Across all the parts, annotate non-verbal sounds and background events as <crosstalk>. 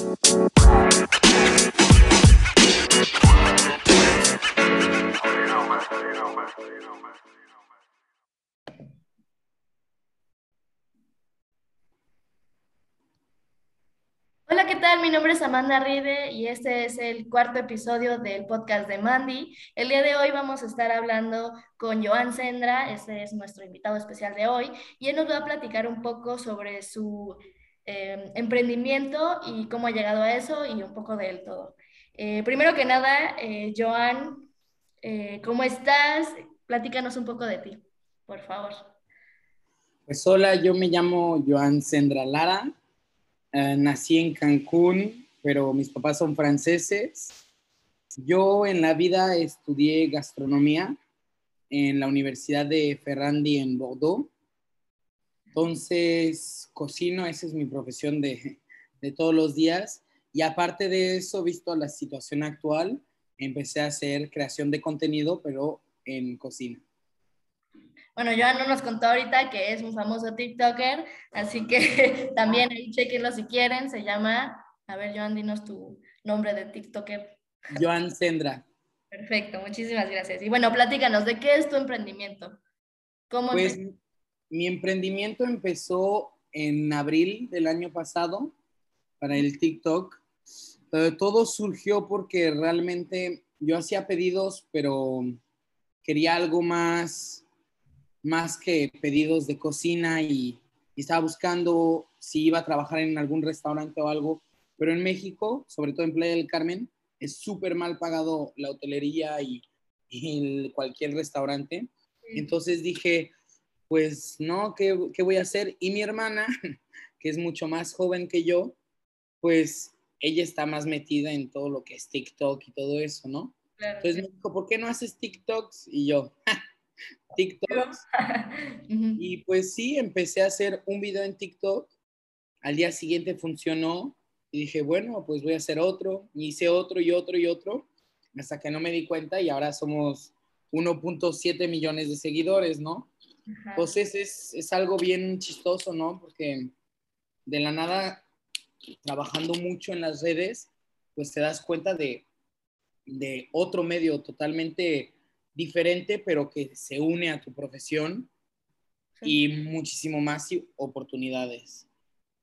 Hola, ¿qué tal? Mi nombre es Amanda Ride y este es el cuarto episodio del podcast de Mandy. El día de hoy vamos a estar hablando con Joan Sendra, este es nuestro invitado especial de hoy, y él nos va a platicar un poco sobre su eh, emprendimiento y cómo ha llegado a eso y un poco de él todo. Eh, primero que nada, eh, Joan, ¿cómo estás? Platícanos un poco de ti, por favor. Pues hola, yo me llamo Joan Sendra Lara, nací en Cancún, pero mis papás son franceses. Yo en la vida estudié gastronomía en la Universidad de Ferrandi en Bordeaux. Entonces, cocino, esa es mi profesión de, de todos los días. Y aparte de eso, visto la situación actual, empecé a hacer creación de contenido, pero en cocina. Bueno, Joan no nos contó ahorita que es un famoso TikToker, así que <laughs> también ahí chequenlo si quieren. Se llama, a ver, Joan, dinos tu nombre de TikToker. Joan Sendra. Perfecto, muchísimas gracias. Y bueno, platícanos, ¿de qué es tu emprendimiento? ¿Cómo pues mi emprendimiento empezó en abril del año pasado para el TikTok. todo surgió porque realmente yo hacía pedidos, pero quería algo más, más que pedidos de cocina y, estaba buscando si iba a trabajar en algún restaurante o algo. Pero en México, sobre todo en Playa del Carmen, es súper mal pagado la hotelería y, y cualquier restaurante. Entonces dije, pues no, ¿qué, ¿qué, voy a hacer? Y mi hermana, <laughs> que es mucho más joven que yo, pues ella está más metida en todo lo que es TikTok y todo eso, ¿no? Entonces me dijo, ¿por qué no haces TikToks? Y yo, <laughs> TikToks. <laughs> y pues sí, empecé a hacer un video en TikTok. Al día siguiente funcionó y dije, bueno, pues voy a hacer otro. Y hice otro y otro y otro, hasta que no me di cuenta y ahora somos 1.7 millones de seguidores, ¿no? Entonces es, es algo bien chistoso, ¿no? Porque de la nada, trabajando mucho en las redes, pues te das cuenta de, de otro medio totalmente diferente, pero que se une a tu profesión y muchísimo más oportunidades.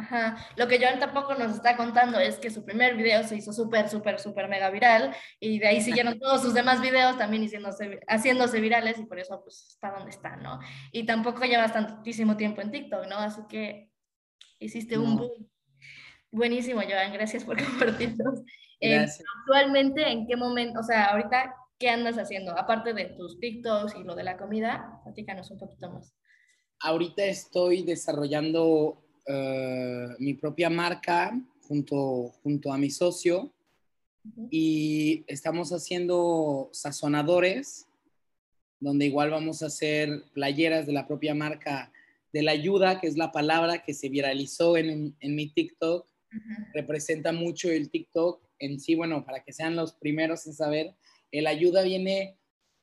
Ajá. Lo que Joan tampoco nos está contando es que su primer video se hizo súper, súper, súper mega viral y de ahí siguieron todos sus demás videos también haciéndose, haciéndose virales y por eso pues está donde está, ¿no? Y tampoco llevas tantísimo tiempo en TikTok, ¿no? Así que hiciste un boom. Buenísimo, Joan, gracias por <laughs> compartirnos. Eh, actualmente, ¿en qué momento, o sea, ahorita, qué andas haciendo? Aparte de tus TikToks y lo de la comida, platícanos un poquito más. Ahorita estoy desarrollando eh, mi propia marca junto, junto a mi socio y estamos haciendo sazonadores, donde igual vamos a hacer playeras de la propia marca de la ayuda, que es la palabra que se viralizó en, en mi TikTok. Representa mucho el TikTok en sí, bueno, para que sean los primeros en saber, el ayuda viene,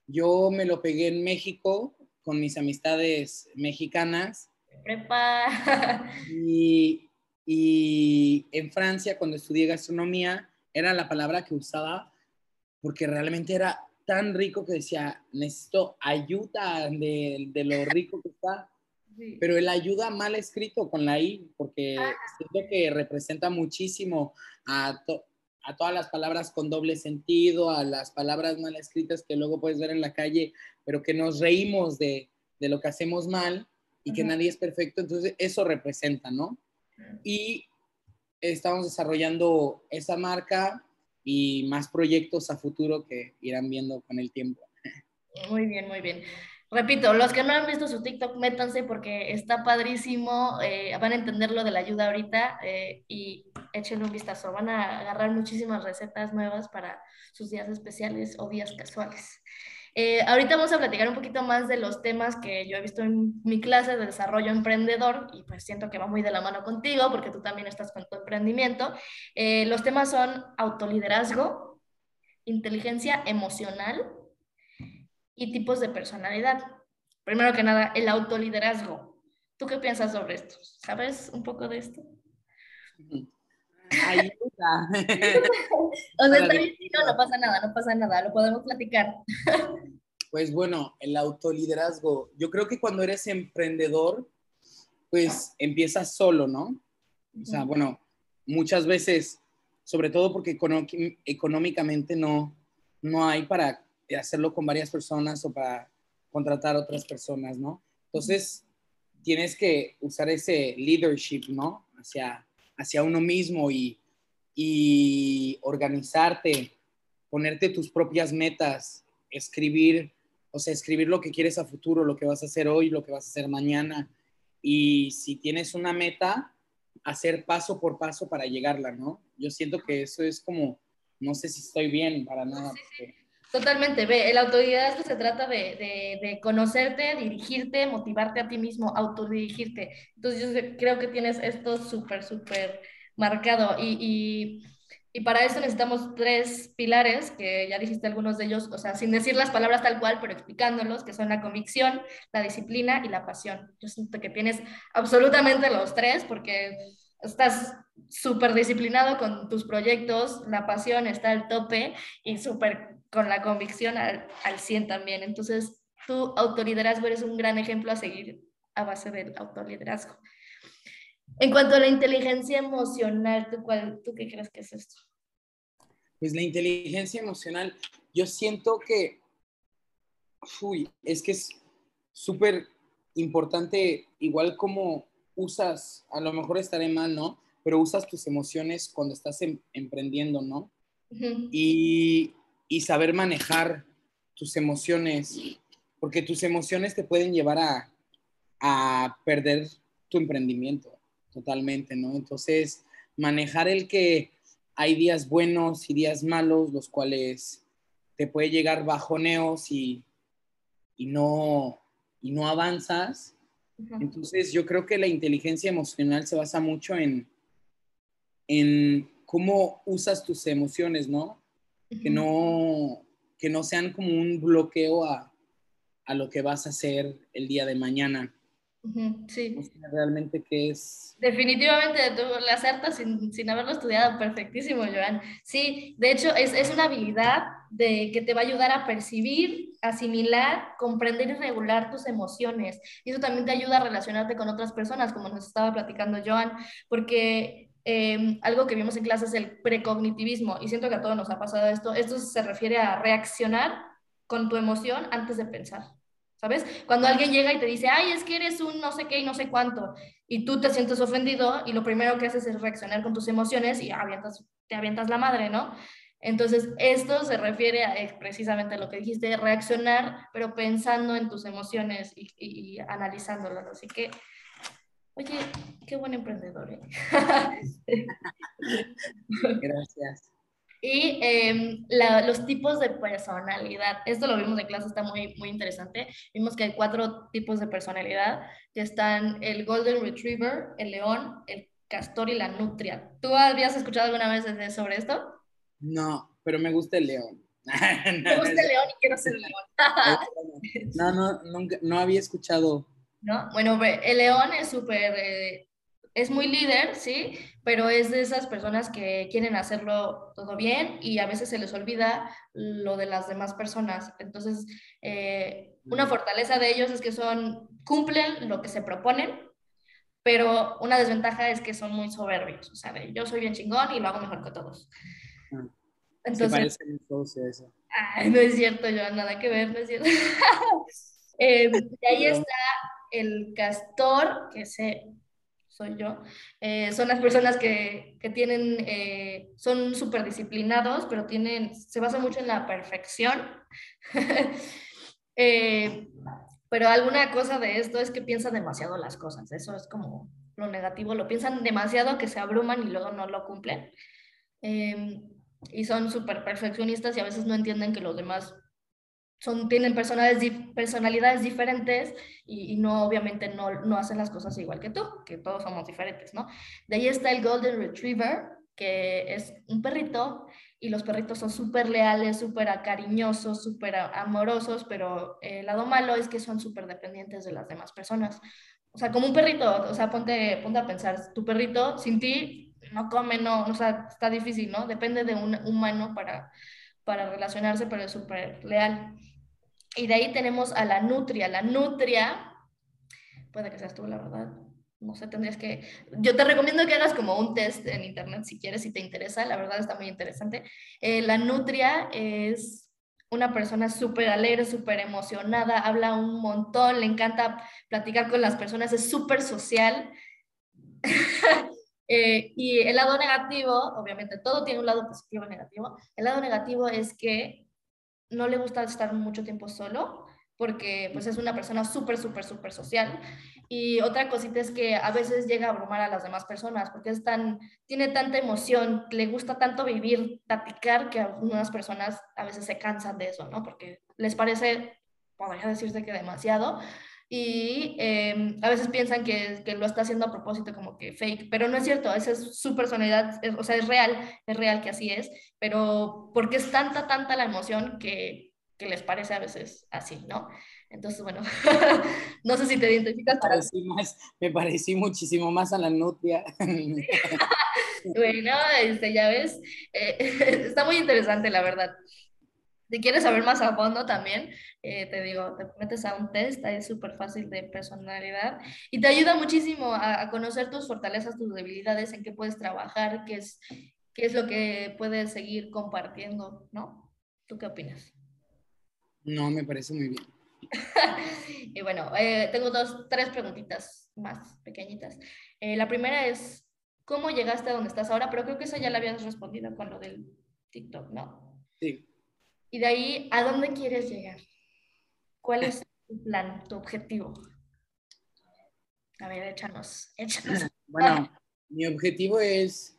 yo me lo pegué en México con mis amistades mexicanas. Prepa. <laughs> Y, y en Francia, cuando estudié gastronomía, era la palabra que usaba porque realmente era tan rico que decía, necesito ayuda de, de lo rico que está. Pero el ayuda mal escrito con la I, porque ah. siento que representa muchísimo a, a todas las palabras con doble sentido, a las palabras mal escritas que luego puedes ver en la calle, pero que nos reímos de, de lo que hacemos mal y que nadie es perfecto, entonces eso representa, ¿no? Y estamos desarrollando esa marca y más proyectos a futuro que irán viendo con el tiempo. Muy bien, muy bien. Repito, los que no han visto su TikTok, métanse porque está padrísimo, eh, van a entender lo de la ayuda ahorita eh, y échenle un vistazo. Van a agarrar muchísimas recetas nuevas para sus días especiales o días casuales. Eh, ahorita vamos a platicar un poquito más de los temas que yo he visto en mi clase de desarrollo emprendedor y pues siento que va muy de la mano contigo porque tú también estás con tu emprendimiento. los temas son autoliderazgo, inteligencia emocional, y tipos de personalidad. Primero que nada, el autoliderazgo. ¿Tú qué piensas sobre esto? ¿Sabes un poco de esto? Ayuda. <laughs> o sea, está bien, no, no pasa nada, no pasa nada, lo podemos platicar. <laughs> Pues bueno, el autoliderazgo. Yo creo que cuando eres emprendedor, pues empiezas solo, ¿no? O sea, bueno, muchas veces, sobre todo porque económicamente no, no hay para hacerlo con varias personas o para contratar a otras personas, ¿no? Entonces, tienes que usar ese leadership, ¿no? Hacia, hacia uno mismo y, y organizarte, ponerte tus propias metas, escribir, o sea, escribir lo que quieres a futuro, lo que vas a hacer hoy, lo que vas a hacer mañana. Y si tienes una meta, hacer paso por paso para llegarla, ¿no? Yo siento que eso es como, no sé si estoy bien para nada. Totalmente, ve, el autoliderazgo se trata de, de, conocerte, dirigirte, motivarte a ti mismo, autodirigirte. Entonces yo creo que tienes esto súper, súper marcado y, y, y, para eso necesitamos tres pilares, que ya dijiste algunos de ellos, o sea, sin decir las palabras tal cual, pero explicándolos, que son la convicción, la disciplina y la pasión. Yo siento que tienes absolutamente los tres porque estás súper disciplinado con tus proyectos, la pasión está al tope y súper con la convicción al, al 100 también. Entonces, tu autoliderazgo eres un gran ejemplo a seguir a base del autoliderazgo. En cuanto a la inteligencia emocional, ¿tú, cuál, ¿tú qué crees que es esto? Pues la inteligencia emocional, yo siento que, uy, es que es súper importante, igual como usas, a lo mejor estaré mal, ¿no? Pero usas tus emociones cuando estás em, emprendiendo, ¿no? y, y, saber manejar tus emociones, porque tus emociones te pueden llevar a, a perder tu emprendimiento totalmente, ¿no? Entonces, manejar el que hay días buenos y días malos, los cuales te puede llegar bajoneos y, y, no, y no avanzas, entonces, yo creo que la inteligencia emocional se basa mucho en, en cómo usas tus emociones, ¿no? Que, no que no sean como un bloqueo a, a, lo que vas a hacer el día de mañana. Sí. realmente qué es. Definitivamente tú le acertas sin, sin, haberlo estudiado perfectísimo, Joan. Sí, de hecho es, es, una habilidad de, que te va a ayudar a percibir, asimilar, comprender y regular tus emociones. Y eso también te ayuda a relacionarte con otras personas, como nos estaba platicando Joan, porque em, algo que vimos en clase es el precognitivismo, y siento que a todos nos ha pasado esto. Esto se refiere a reaccionar con tu emoción antes de pensar. ¿sabes? Cuando alguien llega y te dice, ay, es que eres un no sé qué y no sé cuánto, y tú te sientes ofendido y lo primero que haces es reaccionar con tus emociones y avientas, te avientas la madre, ¿no? Entonces, esto se refiere a precisamente a lo que dijiste, reaccionar, pero pensando en tus emociones y, y, analizándolas. Así que, oye, qué buen emprendedor. ¿eh? <laughs> Gracias. Y em, los tipos de personalidad. Esto lo vimos en clase, está muy, muy interesante. Vimos que hay cuatro tipos de personalidad, que están el Golden Retriever, el león, el castor y la nutria. ¿Tú habías escuchado alguna vez sobre esto? No, pero me gusta el león. <laughs> me gusta el león y quiero ser león. <laughs> no, no, nunca, no había escuchado. ¿No? Bueno, el león es súper eh, es muy líder, sí, pero es de esas personas que quieren hacerlo todo bien y a veces se les olvida lo de las demás personas. Entonces, eh, una fortaleza de ellos es que son, cumplen lo que se proponen, pero una desventaja es que son muy soberbios. O sea, yo soy bien chingón y lo hago mejor que todos. Ah. Entonces, eso. no es cierto, yo nada que ver, no es cierto. <laughs> eh, ahí está el castor, que se soy yo, eh, son las personas que, que tienen, eh, son súper disciplinados, pero tienen, se basan mucho en la perfección. <laughs> eh, pero alguna cosa de esto es que piensan demasiado las cosas, eso es como lo negativo, lo piensan demasiado que se abruman y luego no lo cumplen. Y son súper perfeccionistas y a veces no entienden que los demás son, tienen personalidades, diferentes y, no, obviamente, no, no, hacen las cosas igual que tú, que todos somos diferentes, ¿no? De ahí está el Golden Retriever, que es un perrito y los perritos son súper leales, súper cariñosos, súper amorosos, pero el lado malo es que son súper dependientes de las demás personas. O sea, como un perrito, o sea, ponte, ponte a pensar, tu perrito sin ti no come, no, o sea, está difícil, ¿no? Depende de un humano para, para relacionarse, pero es súper leal. Y de ahí tenemos a la nutria. La nutria, puede que seas tú, la verdad. No sé, tendrías que... Yo te recomiendo que hagas como un test en internet si quieres, si te interesa. La verdad está muy interesante. Eh, la nutria es una persona súper alegre, súper emocionada, habla un montón, le encanta platicar con las personas, es súper social. <laughs> Eh, y el lado negativo, obviamente todo tiene un lado positivo y negativo, el lado negativo es que no le gusta estar mucho tiempo solo porque pues es una persona súper, súper, súper social. Y otra cosita es que a veces llega a abrumar a las demás personas porque es tan, tiene tanta emoción, le gusta tanto vivir, platicar, que algunas personas a veces se cansan de eso, ¿no? Porque les parece, podría decirse que demasiado, y em, a veces piensan que, que, lo está haciendo a propósito, como que fake, pero no es cierto, esa es su personalidad, o sea, es real, es real que así es, pero porque es tanta, tanta la emoción que, que les parece a veces así, ¿no? Entonces, bueno, <laughs> no sé si te identificas. Para... Más, me parecí muchísimo más a la nutria. <laughs> bueno, este, ya ves, eh, <laughs> está muy interesante, la verdad. Si quieres saber más a fondo también, eh, te digo, te metes a un test, es súper fácil de personalidad y te ayuda muchísimo a, conocer tus fortalezas, tus debilidades, en qué puedes trabajar, qué es, qué es lo que puedes seguir compartiendo, ¿no? ¿Tú qué opinas? No, me parece muy bien. <laughs> y bueno, eh, tengo dos, tres preguntitas más pequeñitas. Eh, la primera es, ¿cómo llegaste a donde estás ahora? Pero creo que eso ya la habías respondido con lo del TikTok, ¿no? Sí. Y de ahí, ¿a dónde quieres llegar? ¿Cuál es tu plan, tu objetivo? A ver, échanos, échanos. <clears throat> Bueno, mi objetivo es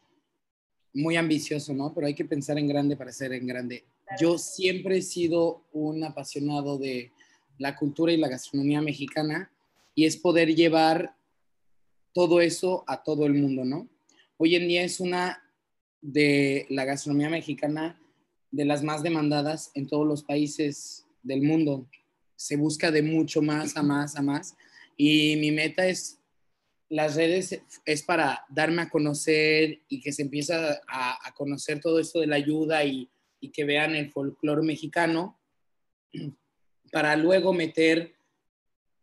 muy ambicioso, ¿no? Pero hay que pensar en grande para ser en grande. Yo siempre he sido un apasionado de la cultura y la gastronomía mexicana y es poder llevar todo eso a todo el mundo, ¿no? Hoy en día es una de la gastronomía mexicana de las más demandadas en todos los países del mundo. Se busca de mucho más a más a más. Y mi meta es, las redes es para darme a conocer y que se empiece a, conocer todo esto de la ayuda y, y que vean el folclore mexicano, <clears throat> para luego meter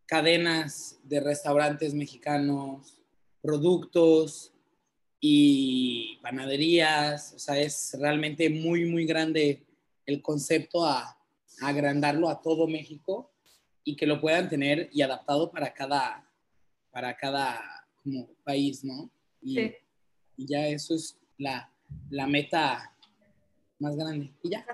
cadenas de restaurantes mexicanos, productos, y panaderías, o sea, es realmente muy, muy grande el concepto a, agrandarlo a todo México y que lo puedan tener y adaptado para cada, para cada como país, ¿no? Y, sí. y ya eso es la, la, meta más grande. Y ya.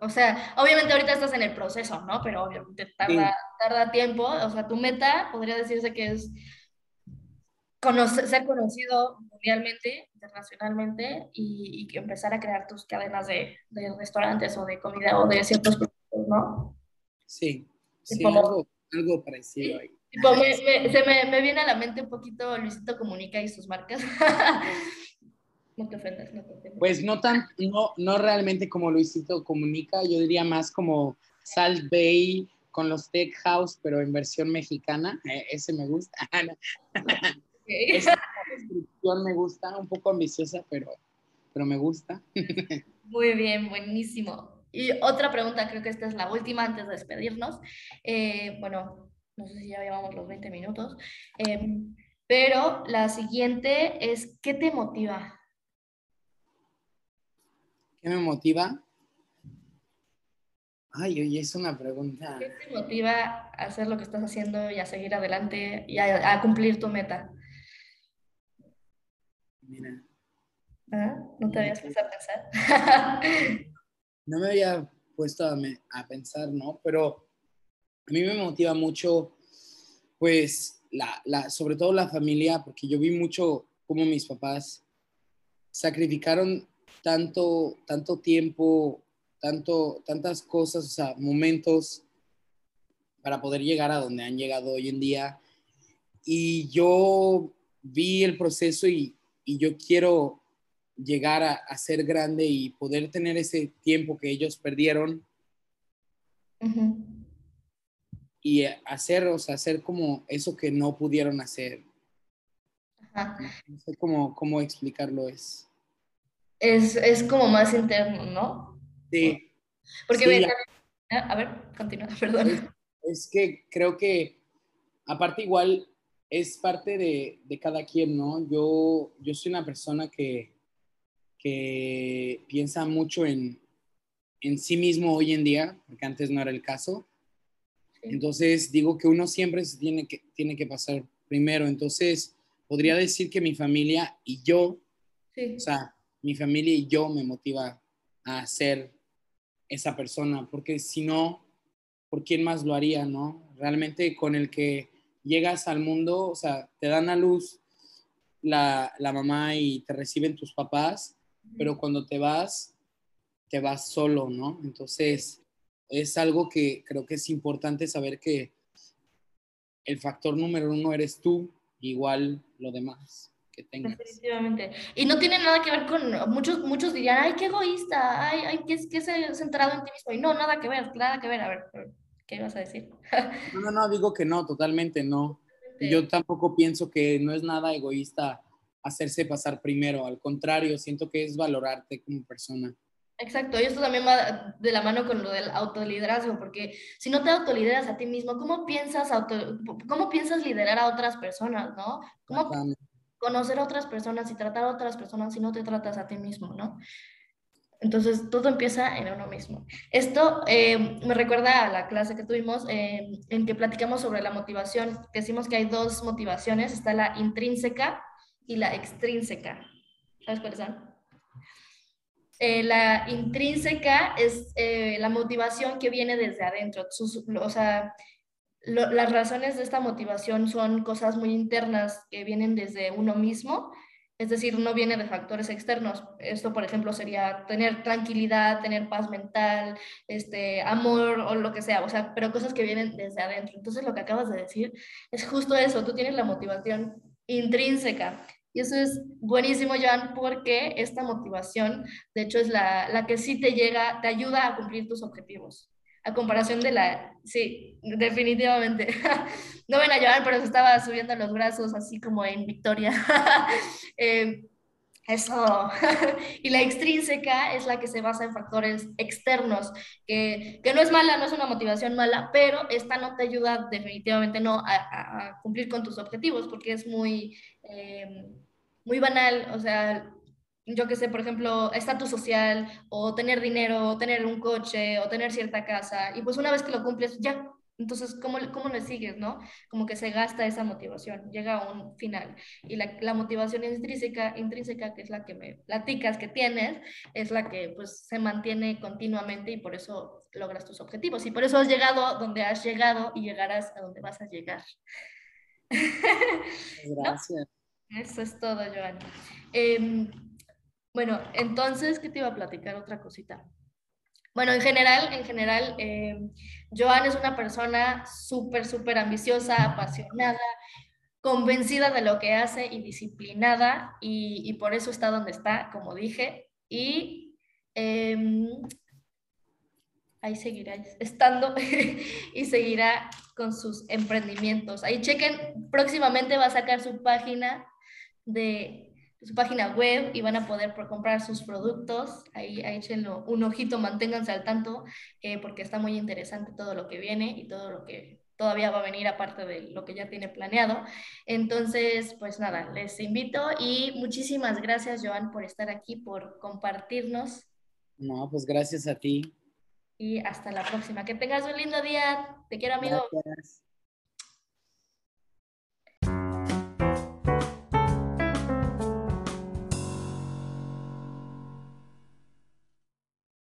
O sea, obviamente ahorita estás en el proceso, ¿no? Pero obviamente tarda, tarda tiempo. O sea, tu meta podría decirse que es ser conocido mundialmente, internacionalmente y, y, empezar a crear tus cadenas de, de, restaurantes o de comida o de ciertos productos, ¿no? Sí, sí algo, algo, parecido ahí. me, se me, me, viene a la mente un poquito Luisito Comunica y sus marcas. <laughs> no te ofendas, no te ofendas. Pues no, tan, no, no realmente como Luisito Comunica, yo diría más como Salt Bay con los Tech House, pero en versión mexicana. E, ese me gusta. <laughs> Esta descripción me gusta, un poco ambiciosa, pero, pero me gusta. <laughs> Muy bien, buenísimo. Y otra pregunta, creo que esta es la última antes de despedirnos. Eh, bueno, no sé si ya llevamos los 20 minutos, em, pero la siguiente es, ¿qué te motiva? ¿Qué me motiva? Ay, oye, es una pregunta. ¿Qué te motiva a hacer lo que estás haciendo y a seguir adelante y a cumplir tu meta? Mira. Ah, ¿No te habías puesto a pensar? <laughs> no me había puesto a, pensar, ¿no? Pero a mí me motiva mucho, pues, la, sobre todo la familia, porque yo vi mucho cómo mis papás sacrificaron tanto, tanto tiempo, tanto, tantas cosas, o sea, momentos para poder llegar a donde han llegado hoy en día. Y yo vi el proceso y, y yo quiero llegar a, ser grande y poder tener ese tiempo que ellos perdieron y hacer, o sea, hacer como eso que no pudieron hacer. No sé cómo, cómo explicarlo es. es. Es como más interno, ¿no? Sí. Porque, a ver, continúa, <laughs> perdón. Es, que creo que, aparte igual, es parte de, de, cada quien, ¿no? Yo, yo soy una persona que, que piensa mucho en, en sí mismo hoy en día, porque antes no era el caso. Entonces digo que uno siempre se tiene que, tiene que pasar primero. Entonces podría decir que mi familia y yo, o sea, mi familia y yo me motiva a ser esa persona, porque si no, ¿por quién más lo haría, no? Realmente con el que llegas al mundo, o sea, te dan a luz la, la mamá y te reciben tus papás, pero cuando te vas, te vas solo, ¿no? Entonces, es algo que creo que es importante saber que el factor número uno eres tú, igual lo demás que tengas. Definitivamente. Y no tiene nada que ver con, muchos, muchos dirían, ay, qué egoísta, ay, ay, qué, qué centrado en ti mismo. Y no, nada que ver, nada que ver. A ver, ¿qué ibas a decir? no, no, no, digo que no, totalmente no. Yo tampoco pienso que no es nada egoísta hacerse pasar primero, al contrario, siento que es valorarte como persona. Exacto, y esto también va de la mano con lo del autoliderazgo, porque si no te autolideras a ti mismo, ¿cómo piensas, auto, cómo piensas liderar a otras personas, no? ¿Cómo conocer a otras personas y tratar a otras personas si no te tratas a ti mismo, no? Entonces, todo empieza en uno mismo. Esto eh, me recuerda a la clase que tuvimos eh, en que platicamos sobre la motivación. Decimos que hay dos motivaciones, está la intrínseca y la extrínseca. ¿Sabes cuáles son? Eh, la intrínseca es la motivación que viene desde adentro. o sea, las razones de esta motivación son cosas muy internas que vienen desde uno mismo, es decir, no viene de factores externos. Esto, por ejemplo, sería tener tranquilidad, tener paz mental, este, amor o lo que sea, o sea, pero cosas que vienen desde adentro. Entonces, lo que acabas de decir es justo eso, tú tienes la motivación intrínseca y eso es buenísimo, Joan, porque esta motivación, de hecho, es la, la que sí te llega, te ayuda a cumplir tus objetivos. A comparación de la, sí, definitivamente. <laughs> no ven a Joan, pero se estaba subiendo los brazos así como en victoria. <laughs> eh, eso. <laughs> y la extrínseca es la que se basa en factores externos, que, que, no es mala, no es una motivación mala, pero esta no te ayuda definitivamente no a, a cumplir con tus objetivos, porque es muy... Eh, muy banal, o sea, yo que sé, por ejemplo, estatus social, o tener dinero, o tener un coche, o tener cierta casa, y pues una vez que lo cumples, ya. Entonces, ¿cómo, cómo le sigues, no? Como que se gasta esa motivación, llega a un final. Y la, la motivación intrínseca, intrínseca, que es la que me platicas que tienes, es la que pues se mantiene continuamente y por eso logras tus objetivos. Y por eso has llegado donde has llegado y llegarás a donde vas a llegar. <laughs> Gracias. Eso es todo, Joan. Em, bueno, entonces, ¿qué te iba a platicar? Otra cosita. Bueno, en general, en general, eh, Joan es una persona súper, súper ambiciosa, apasionada, convencida de lo que hace y disciplinada, y, por eso está donde está, como dije, y em, ahí seguirá estando <laughs> y seguirá con sus emprendimientos. Ahí chequen, próximamente va a sacar su página de su página web y van a poder comprar sus productos. Ahí, ahí échenlo un ojito, manténganse al tanto, eh, porque está muy interesante todo lo que viene y todo lo que todavía va a venir aparte de lo que ya tiene planeado. Entonces, pues nada, les invito y muchísimas gracias, Joan, por estar aquí, por compartirnos. No, pues gracias a ti. Y hasta la próxima. Que tengas un lindo día. Te quiero, amigo. Gracias.